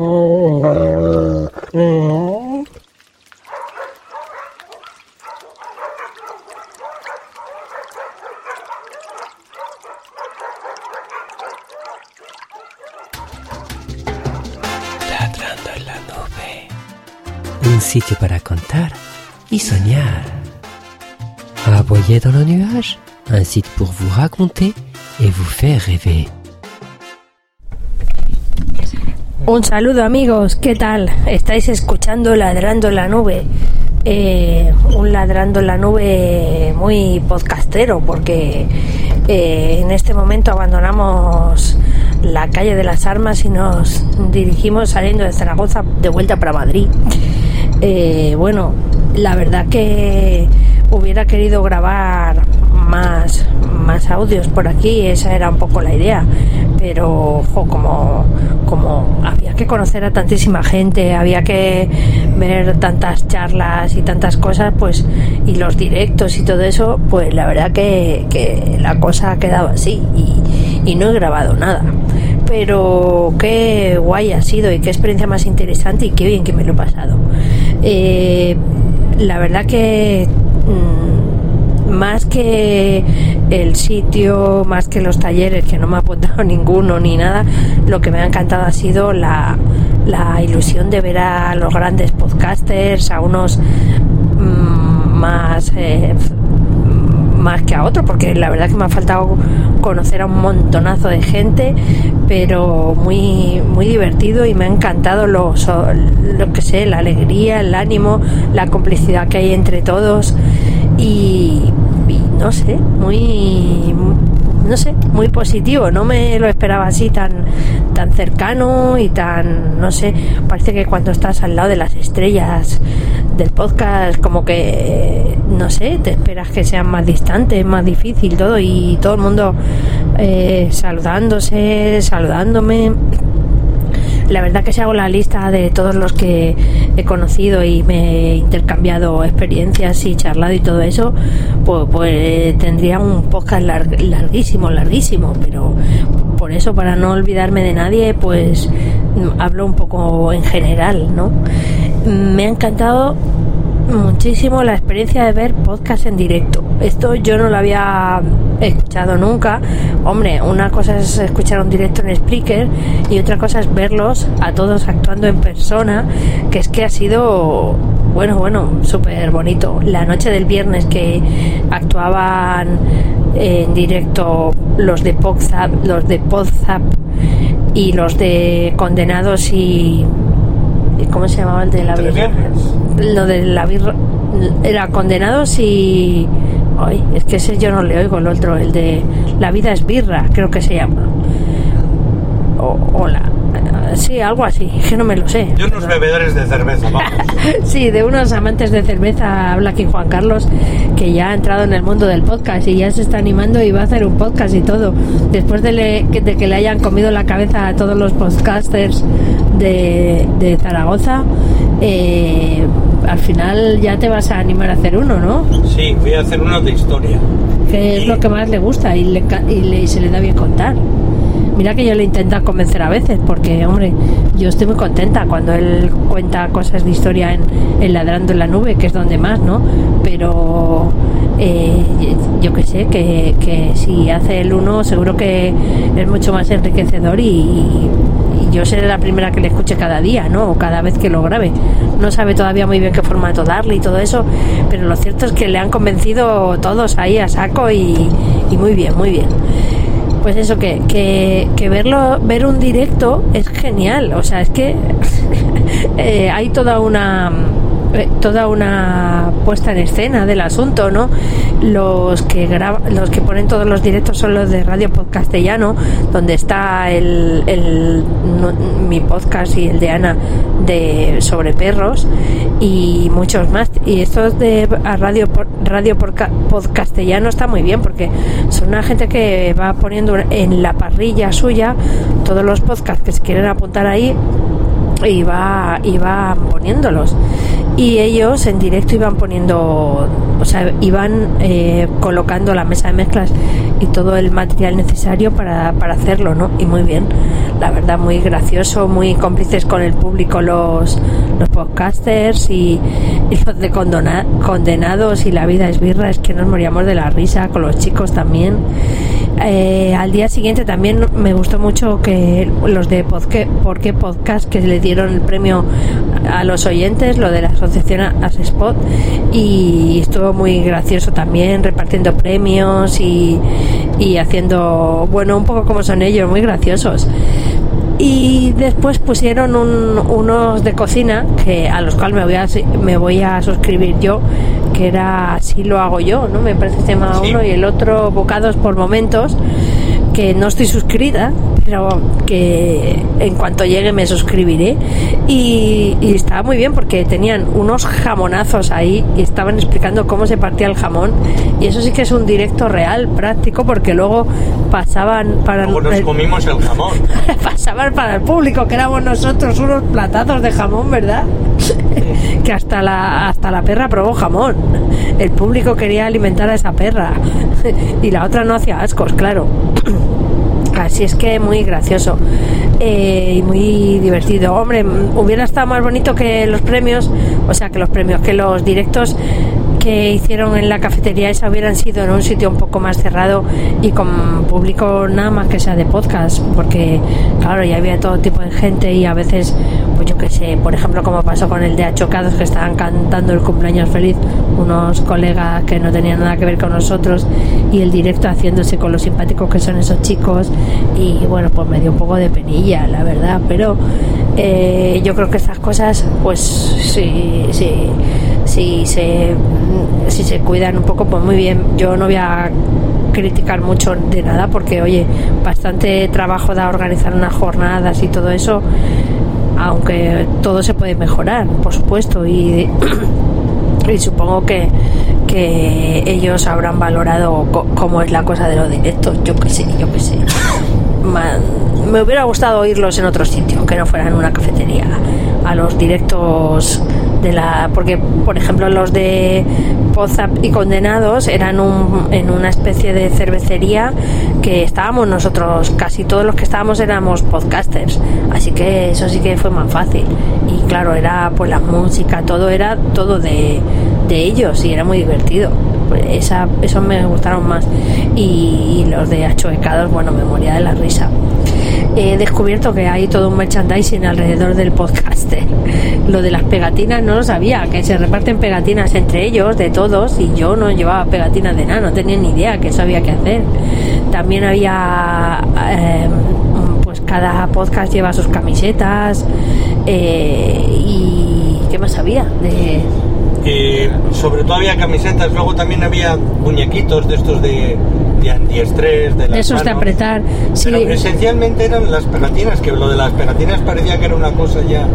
Un sitio para contar y soñar. Aboyez dans le nuage. Un site pour vous raconter et vous faire rêver. Un saludo amigos, ¿qué tal? Estáis escuchando Ladrando la Nube. Eh, un Ladrando la Nube muy podcastero porque eh, en este momento abandonamos la calle de las armas y nos dirigimos saliendo de Zaragoza de vuelta para Madrid. Eh, bueno, la verdad que hubiera querido grabar más, más audios por aquí, esa era un poco la idea, pero como, como había que conocer a tantísima gente, había que ver tantas charlas y tantas cosas, pues, y los directos y todo eso, pues la verdad que, la cosa ha quedado así y, y no he grabado nada pero qué guay ha sido y qué experiencia más interesante y qué bien que me lo he pasado. Eh, la verdad que mm, más que el sitio, más que los talleres, que no me ha apuntado ninguno ni nada, lo que me ha encantado ha sido la, la ilusión de ver a los grandes podcasters, a unos mm, más eh, más que a otro, porque la verdad que me ha faltado conocer a un montonazo de gente, pero muy, muy divertido y me ha encantado lo, lo que sé, la alegría, el ánimo, la complicidad que hay entre todos. Y no sé, muy no sé, muy positivo, no me lo esperaba así tan tan cercano y tan no sé, parece que cuando estás al lado de las estrellas del podcast como que no sé, te esperas que sean más distantes, más difícil todo y todo el mundo eh, saludándose, saludándome la verdad que si hago la lista de todos los que he conocido y me he intercambiado experiencias y charlado y todo eso, pues, pues tendría un podcast lar- larguísimo, larguísimo, pero por eso, para no olvidarme de nadie, pues hablo un poco en general, ¿no? Me ha encantado muchísimo la experiencia de ver podcast en directo. Esto yo no lo había escuchado nunca. Hombre, una cosa es escuchar un directo en Spreaker y otra cosa es verlos a todos actuando en persona, que es que ha sido, bueno, bueno, súper bonito. La noche del viernes que actuaban en directo los de Podzap, los de Podzap y los de Condenados y ¿cómo se llamaba el de la birra? Lo de la birra era Condenados y ay, es que ese yo no le oigo el otro, el de La vida es birra, creo que se llama. O, o la- sí, algo así, que no me lo sé. De unos bebedores de cerveza, vamos. Sí, de unos amantes de cerveza habla aquí Juan Carlos, que ya ha entrado en el mundo del podcast y ya se está animando y va a hacer un podcast y todo. Después de, le- que- de que le hayan comido la cabeza a todos los podcasters de, de Zaragoza, eh, al final ya te vas a animar a hacer uno, ¿no? Sí, voy a hacer uno de historia. Que es lo que más le gusta y, le, ca- y, le- y se le da bien contar. Mira que yo le intento convencer a veces, porque, hombre, yo estoy muy contenta cuando él cuenta cosas de historia en, Ladrando en la Nube, que es donde más, ¿no? Pero eh, yo que sé, que, que si hace el uno, seguro que es mucho más enriquecedor y, yo seré la primera que le escuche cada día, ¿no? O cada vez que lo grabe. No sabe todavía muy bien qué formato darle y todo eso, pero lo cierto es que le han convencido todos ahí a saco y muy bien, muy bien pues eso que, que, que verlo ver un directo es genial. O sea es que eh, hay toda una toda una puesta en escena del asunto no los que graba- los que ponen todos los directos son los de Radio Podcastellano donde está el, el- mi podcast y el de Ana de sobre perros y muchos más. Y estos de a Radio Radio Podcastellano está muy bien porque son una gente que va poniendo en la parrilla suya todos los podcasts que se quieren apuntar ahí y va, y va poniéndolos y ellos en directo iban poniendo o sea iban eh, colocando la mesa de mezclas y todo el material necesario para, para hacerlo no y muy bien. La verdad, muy gracioso, muy cómplices con el público los, los podcasters y, los de condenados y la vida es birra, es que nos moríamos de la risa con los chicos también. Eh, al día siguiente también me gustó mucho que los de Podque, Porque Podcast que le dieron el premio a los oyentes, lo de la asociación Asespot y estuvo muy gracioso también repartiendo premios y, y haciendo, bueno, un poco como son ellos, muy graciosos. Y después pusieron un- unos de cocina que a los cuales me voy a, me voy a suscribir yo, que era así lo hago yo, ¿no? Me parece que se llama Sí. uno y el otro bocados por momentos, que no estoy suscrita, pero que en cuanto llegue me suscribiré. Y, y estaba muy bien porque tenían unos jamonazos ahí y estaban explicando cómo se partía el jamón. Y eso sí que es un directo real, práctico, porque luego pasaban para Luego nos el- comimos el jamón. pasaban para el público, que éramos nosotros unos platazos de jamón, ¿verdad? que hasta la, hasta la perra probó jamón. El público quería alimentar a esa perra. y la otra no hacía ascos, claro. Así es que muy gracioso eh, y muy divertido. Hombre, hubiera estado más bonito que los premios, o sea, que los premios, que los directos que hicieron en la cafetería esa hubieran sido en un sitio un poco más cerrado y con público nada más que sea de podcast, porque claro, ya había todo tipo de gente y a veces, pues yo qué sé, por ejemplo, como pasó con el de Achocados que estaban cantando el cumpleaños feliz, unos colegas que no tenían nada que ver con nosotros y el directo haciéndose con lo simpáticos que son esos chicos y bueno, pues me dio un poco de penilla, la verdad, pero eh, yo creo que estas cosas, pues sí, sí, sí se, si se cuidan un poco, pues muy bien. Yo no voy a criticar mucho de nada porque, oye, bastante trabajo da organizar unas jornadas y todo eso, aunque todo se puede mejorar, por supuesto, y, y supongo que, que ellos habrán valorado cómo es la cosa de los directos, yo qué sé, yo qué sé. Me hubiera gustado oírlos en otro sitio, que no fuera en una cafetería, a los directos de la porque por ejemplo los de Pozap y Condenados eran un- en una especie de cervecería que estábamos nosotros casi todos los que estábamos éramos podcasters. Así que eso sí que fue más fácil. Y claro era pues la música todo era todo de, de ellos y era muy divertido. Pues esa, esos me gustaron más. Y, y los de Achoecados bueno me moría de la risa he descubierto que hay todo un merchandising alrededor del podcaster. Lo de las pegatinas no lo sabía, que se reparten pegatinas entre ellos, de todos, y yo no llevaba pegatinas de nada, no tenía ni idea que eso había que hacer. También había, eh, pues cada podcast lleva sus camisetas, eh, y ¿qué más había? Eh, sobre todo había camisetas, luego también había muñequitos de estos de, de antiestrés, de, las de manos. apretar. Sí, Pero esencialmente eran las pegatinas, que lo de las pegatinas parecía que era una cosa ya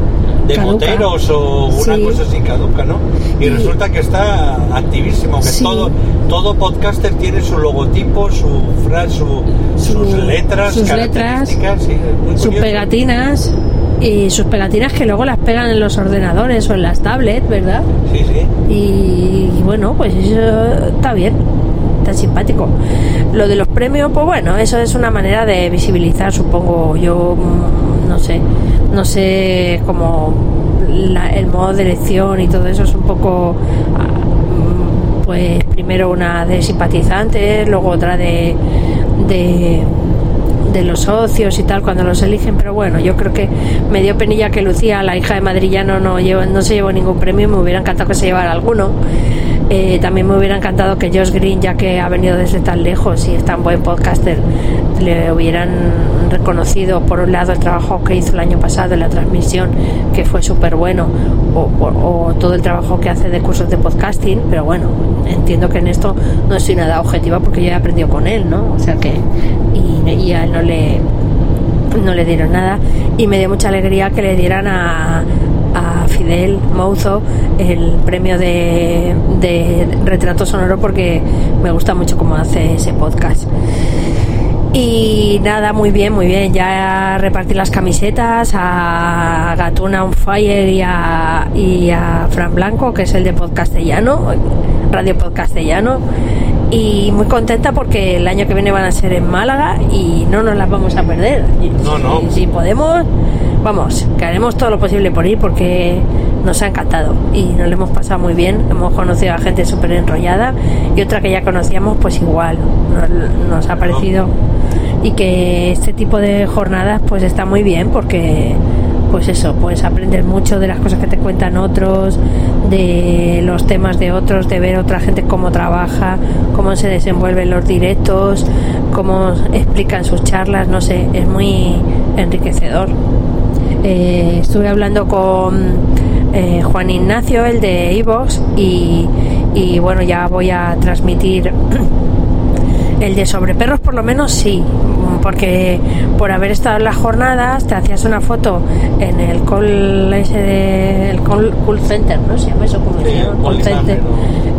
de Caduca. moteros o una Sí. cosa así caduca, ¿no? Y, Y- resulta que está activísimo, que Sí. todo, todo podcaster tiene su logotipo, su frase, su, sus Su- letras, sus letras, características, muy sus pegatinas y sus pegatinas que luego las pegan en los ordenadores o en las tablets, ¿verdad? Sí, sí. Y, bueno, pues eso está bien, está simpático. Lo de los premios, pues bueno, eso es una manera de visibilizar, supongo. Yo mm, no sé, no sé cómo el modo de elección y todo eso es un poco. ah, mm, Pues primero una de simpatizantes, luego otra de, de de los socios y tal cuando los eligen, pero bueno, yo creo que me dio penilla que Lucía, la hija de Madrillano, no, llevó, no se llevó ningún premio, me hubiera encantado que se llevara alguno. Eh, también me hubiera encantado que Josh Green, ya que ha venido desde tan lejos y es tan buen podcaster, le hubieran reconocido por un lado el trabajo que hizo el año pasado en la transmisión, que fue súper bueno, o, todo el trabajo que hace de cursos de podcasting, pero bueno, entiendo que en esto no soy nada objetiva porque yo he aprendido con él, ¿no? O sea que, y, a él no le, no le dieron nada y me dio mucha alegría que le dieran a, a Fidel Mouzo el premio de, de retrato sonoro porque me gusta mucho cómo hace ese podcast. Y nada, muy bien, muy bien. Ya repartí las camisetas a Gatuna on Fire y a, y a Fran Blanco, que es el de Podcastellano, Radio Podcastellano. y muy contenta porque el año que viene van a ser en Málaga y no nos las vamos a perder. No, si- no. Si, podemos, vamos, que haremos todo lo posible por ir porque nos ha encantado y nos lo hemos pasado muy bien. Hemos conocido a gente súper enrollada y otra que ya conocíamos, pues igual, nos, nos ha parecido. Y que este tipo de jornadas pues está muy bien porque pues eso, puedes aprender mucho de las cosas que te cuentan otros, de los temas de otros, de ver otra gente cómo trabaja, cómo se desenvuelven los directos, cómo explican sus charlas, no sé, es muy enriquecedor. Eh, estuve hablando con eh, Juan Ignacio, el de Ivox, y, y bueno, ya voy a transmitir el de sobre perros por lo menos sí, porque por haber estado en las jornadas te hacías una foto en el call ese de, el call, call center, ¿no? Se llama eso como Sí, se llama, call center.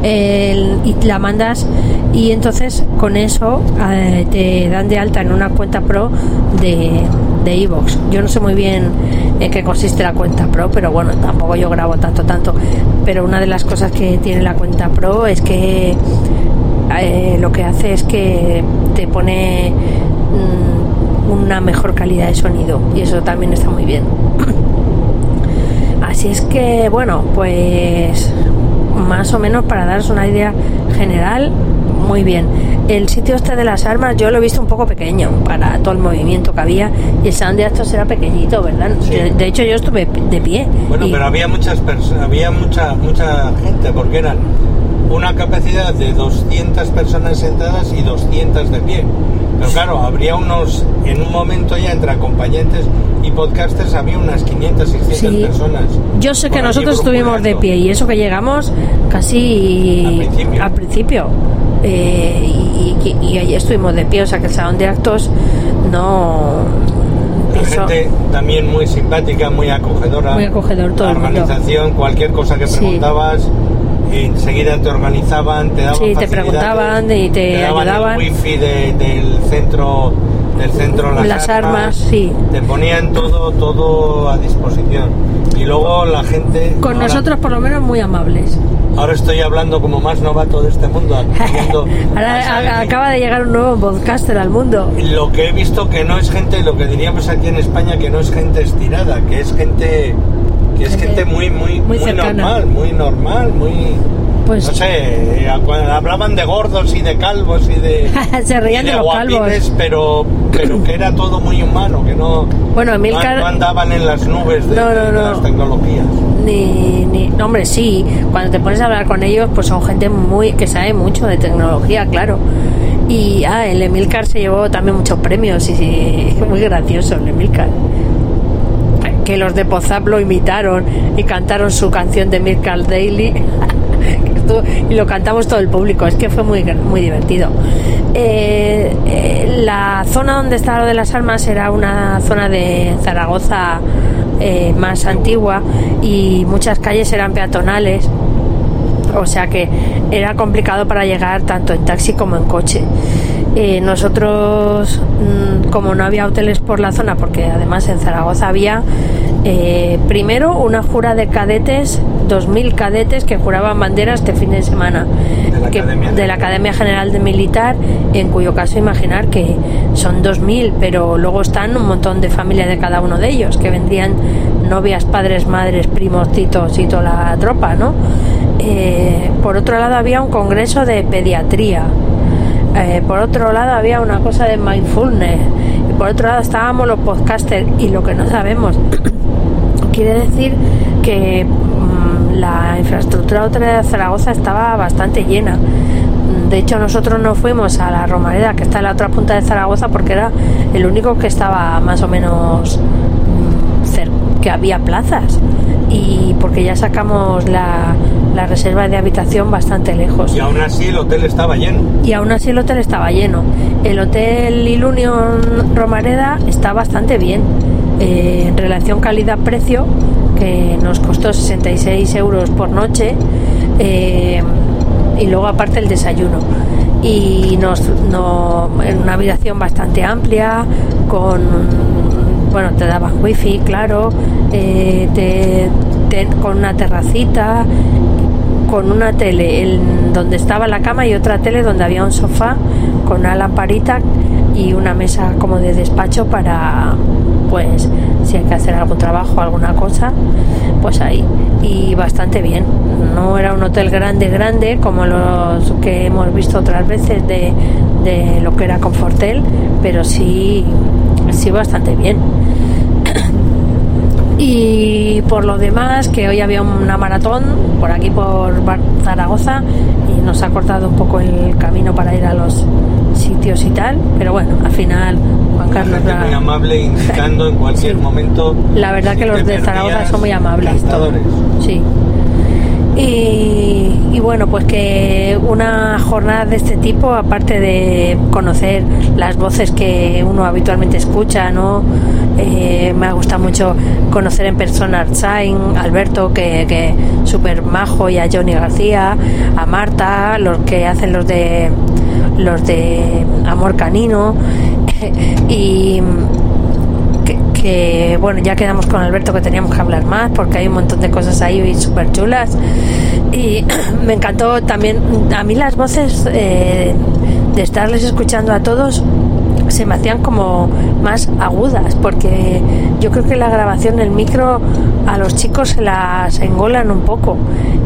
El- y la mandas y entonces con eso eh, te dan de alta en una cuenta pro de de iVoox. Yo no sé muy bien en qué consiste la cuenta pro, pero bueno, tampoco yo grabo tanto, tanto. Pero una de las cosas que tiene la cuenta pro es que eh, lo que hace es que te pone una mejor calidad de sonido y eso también está muy bien. Así es que, bueno, pues más o menos para daros una idea general, muy bien. El sitio este de las armas yo lo he visto un poco pequeño para todo el movimiento que había y el salón de actos era pequeñito, ¿verdad? Sí. De, de hecho yo estuve de pie. Bueno, y- pero había muchas personas, había mucha mucha gente porque eran una capacidad de 200 personas sentadas y 200 de pie. Pero claro, habría unos, en un momento ya entre acompañantes y podcasters había unas 500, 600 Sí. personas. Yo sé que nosotros estuvimos de pie y eso que llegamos casi Al principio. al principio. Eh, y, y- y allí estuvimos de pie, o sea que el salón de actos no. La gente también muy simpática, muy acogedora. Muy acogedor, todo La el mundo. organización, cualquier cosa que Sí. Preguntabas, enseguida te organizaban, te daban Sí, te preguntaban y te daban ayudaban. el wifi de- del centro, del centro las, Las armas, sí. Te ponían todo, todo a disposición. Y luego la gente. Con ahora- nosotros por lo menos muy amables. Ahora estoy hablando como más novato de este mundo. Ahora acaba de llegar un nuevo podcaster al mundo. Lo que he visto que no es gente, lo que diríamos aquí en España, que no es gente estirada, que es gente que es Gente muy muy muy muy, normal, muy normal, muy Pues no sé, hablaban de gordos y de calvos y de Se reían y de los calvos. guapines, pero pero que era todo muy humano, que no Bueno, no, Emilcar- no andaban en las nubes de, No, no, de no. las tecnologías. ni, ni hombre sí cuando te pones a hablar con ellos pues son gente muy que sabe mucho de tecnología claro y ah, el Emilcar se llevó también muchos premios y sí, muy gracioso el Emilcar que los de Pozap lo imitaron y cantaron su canción de Emilcar Daily y lo cantamos todo el público es que fue muy muy divertido Eh, eh, la zona donde está lo de las armas era una zona de Zaragoza eh, más antigua y muchas calles eran peatonales o sea que era complicado para llegar tanto en taxi como en coche. Eh, nosotros, mm, como no había hoteles por la zona, porque además en Zaragoza había eh, primero una jura de cadetes, 2.000 cadetes que juraban banderas este fin de semana De la que- Academia de la General. Academia General de Militar, en cuyo caso imaginar que son 2.000, pero luego están un montón de familias de cada uno de ellos, que vendrían novias, padres, madres, primos, titos y toda la tropa, ¿no? Eh, por otro lado había un congreso de pediatría, Eh, por otro lado había una cosa de mindfulness, y por otro lado estábamos los podcasters y lo que no sabemos quiere decir que mm, la infraestructura hotelera de Zaragoza estaba bastante llena. De hecho, nosotros no fuimos a la Romareda, que está en la otra punta de Zaragoza, porque era el único que estaba más o menos mm, cer- que había plazas. Y porque ya sacamos la, la reserva de habitación bastante lejos Y aún así el hotel estaba lleno. y aún así el hotel estaba lleno. El hotel Ilunion Romareda está bastante bien eh, en relación calidad-precio, que nos costó 66 euros por noche eh, y luego aparte el desayuno. Y nos, no, en una habitación bastante amplia, con bueno, te daban wifi, claro, eh, te- te- con una terracita con una tele en donde estaba la cama y otra tele donde había un sofá con una lamparita y una mesa como de despacho para pues si hay que hacer algún trabajo alguna cosa pues ahí. Y bastante bien. No era un hotel grande grande como los que hemos visto otras veces de, de lo que era Confortel pero sí sí bastante bien y por lo demás que hoy había una maratón por aquí por Zaragoza y nos ha cortado un poco el camino para ir a los sitios y tal pero bueno al final Juan Carlos Gente muy amable indicando en cualquier momento la verdad si que los de Zaragoza son muy amables sí. Y, y bueno, pues que una jornada de este tipo, aparte de conocer las voces que uno habitualmente escucha, ¿no? Eh, me ha gustado mucho conocer en persona a Artsain, a Alberto, que, que súper majo, y a Johnny García, a Marta, los que hacen los de los de Amor Canino. Y que, que, bueno ya quedamos con Alberto que teníamos que hablar más porque hay un montón de cosas ahí súper chulas. Y me encantó también a mí las voces eh, de estarles escuchando a todos se me hacían como más agudas porque yo creo que la grabación el micro a los chicos se las engolan un poco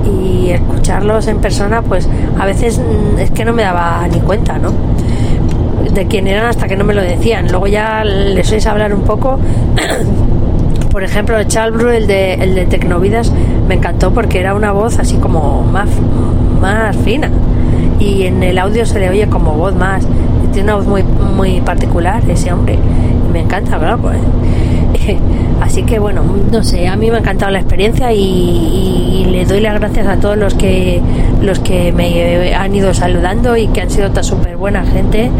y escucharlos en persona pues a veces mm, es que no me daba ni cuenta no de quién eran hasta que no me lo decían. Luego ya les oís hablar un poco. Por ejemplo, Chalbru, el de, el de Tecnovidas, me encantó porque era una voz así como más, más fina. Y en el audio se le oye como voz más. Tiene una voz muy, muy particular ese hombre. Y me encanta, pues. Así que bueno, no sé, a mí me ha encantado la experiencia y, y, le doy las gracias a todos los que los que me han ido saludando y que han sido tan súper buena gente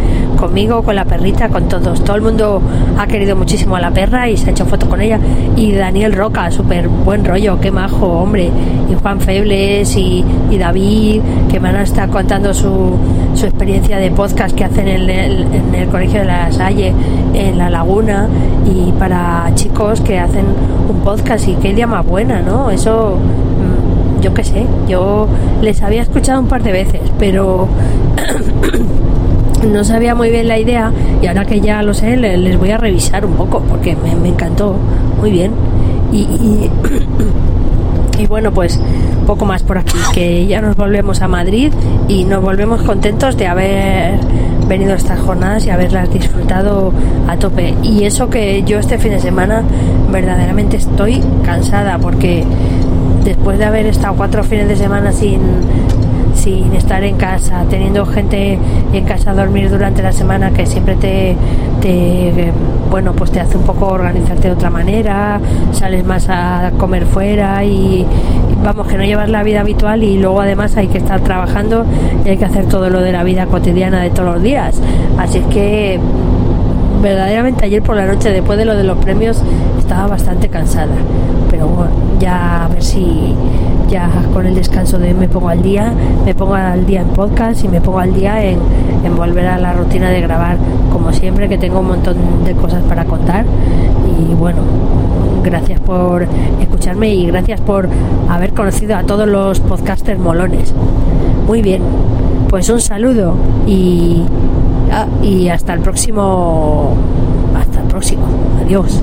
conmigo, con la perrita, con todos. Todo el mundo ha querido muchísimo a la perra y se ha hecho foto con ella. Y Daniel Roca, súper buen rollo, qué majo, hombre. Y Juan Febles y, David, que me han estado contando su, su experiencia de podcast que hacen en el, en el Colegio de la Salle, en La Laguna, y para chicos que hacen un podcast y qué idea más buena, ¿no? Eso, mm, yo qué sé, yo les había escuchado un par de veces, pero no sabía muy bien la idea y ahora que ya lo sé le- les voy a revisar un poco porque me, me encantó muy bien. Y, y, y bueno pues poco más por aquí que ya nos volvemos a Madrid y nos volvemos contentos de haber venido a estas jornadas y haberlas disfrutado a tope. Y eso que yo este fin de semana verdaderamente estoy cansada porque después de haber estado cuatro fines de semana sin sin estar en casa, teniendo gente en casa a dormir durante la semana que siempre te, te bueno pues te hace un poco organizarte de otra manera, sales más a comer fuera y, vamos que no llevas la vida habitual y luego además hay que estar trabajando y hay que hacer todo lo de la vida cotidiana de todos los días. Así es que verdaderamente ayer por la noche después de lo de los premios estaba bastante cansada. Pero bueno, ya a ver si ya con el descanso de me pongo al día me pongo al día en podcast y me pongo al día en, en volver a la rutina de grabar como siempre que tengo un montón de cosas para contar. Y bueno gracias por escucharme y gracias por haber conocido a todos los podcasters molones. Muy bien pues un saludo y y hasta el próximo. Hasta el próximo. Adiós.